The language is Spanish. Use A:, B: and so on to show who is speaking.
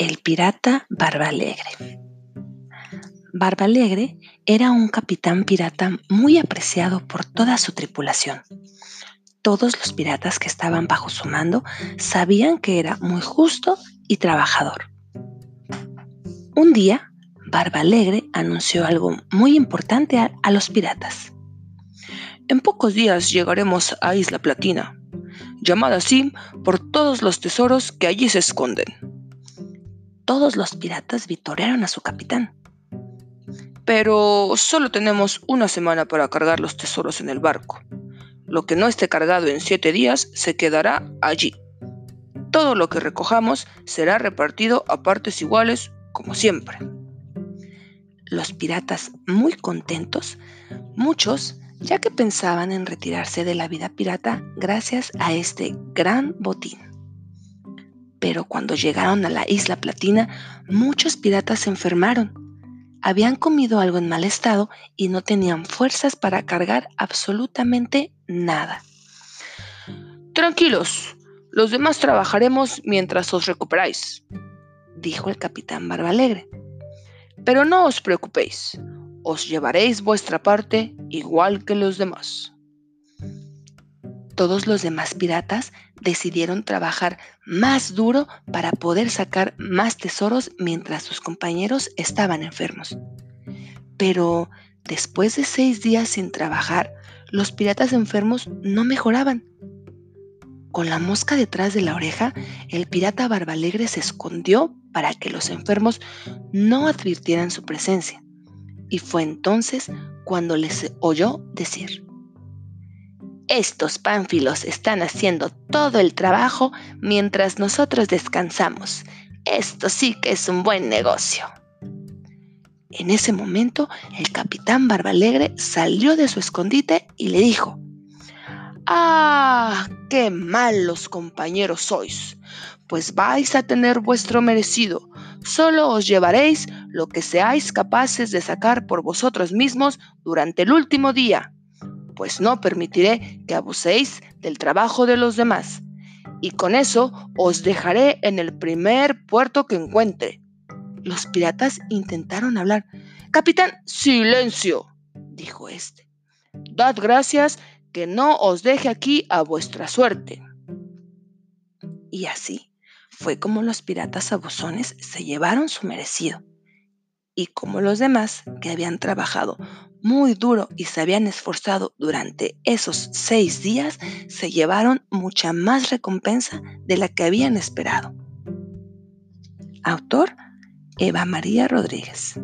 A: El pirata Barba Alegre. Barba Alegre era un capitán pirata muy apreciado por toda su tripulación. Todos los piratas que estaban bajo su mando sabían que era muy justo y trabajador. Un día, Barba Alegre anunció algo muy importante a, los piratas.
B: En pocos días llegaremos a Isla Platina, llamada así por todos los tesoros que allí se esconden
A: todos los piratas vitorearon a su capitán.
B: Pero solo tenemos una semana para cargar los tesoros en el barco. Lo que no esté cargado en siete días se quedará allí. Todo lo que recojamos será repartido a partes iguales, como siempre.
A: Los piratas, muy contentos, muchos ya que pensaban en retirarse de la vida pirata gracias a este gran botín. Pero cuando llegaron a la isla Platina, muchos piratas se enfermaron. Habían comido algo en mal estado y no tenían fuerzas para cargar absolutamente nada.
B: Tranquilos, los demás trabajaremos mientras os recuperáis,
A: dijo el capitán Barba Alegre.
B: Pero no os preocupéis, os llevaréis vuestra parte igual que los demás
A: todos los demás piratas decidieron trabajar más duro para poder sacar más tesoros mientras sus compañeros estaban enfermos. Pero después de seis días sin trabajar, los piratas enfermos no mejoraban. Con la mosca detrás de la oreja, el pirata Barbalegre se escondió para que los enfermos no advirtieran su presencia. Y fue entonces cuando les oyó decir, estos pánfilos están haciendo todo el trabajo mientras nosotros descansamos. Esto sí que es un buen negocio. En ese momento, el capitán Barbalegre salió de su escondite y le dijo,
B: ¡Ah! ¡Qué malos compañeros sois! Pues vais a tener vuestro merecido. Solo os llevaréis lo que seáis capaces de sacar por vosotros mismos durante el último día pues no permitiré que abuséis del trabajo de los demás, y con eso os dejaré en el primer puerto que encuentre.
A: Los piratas intentaron hablar.
B: Capitán, silencio, dijo éste. Dad gracias que no os deje aquí a vuestra suerte.
A: Y así fue como los piratas abusones se llevaron su merecido. Y como los demás, que habían trabajado muy duro y se habían esforzado durante esos seis días, se llevaron mucha más recompensa de la que habían esperado. Autor Eva María Rodríguez.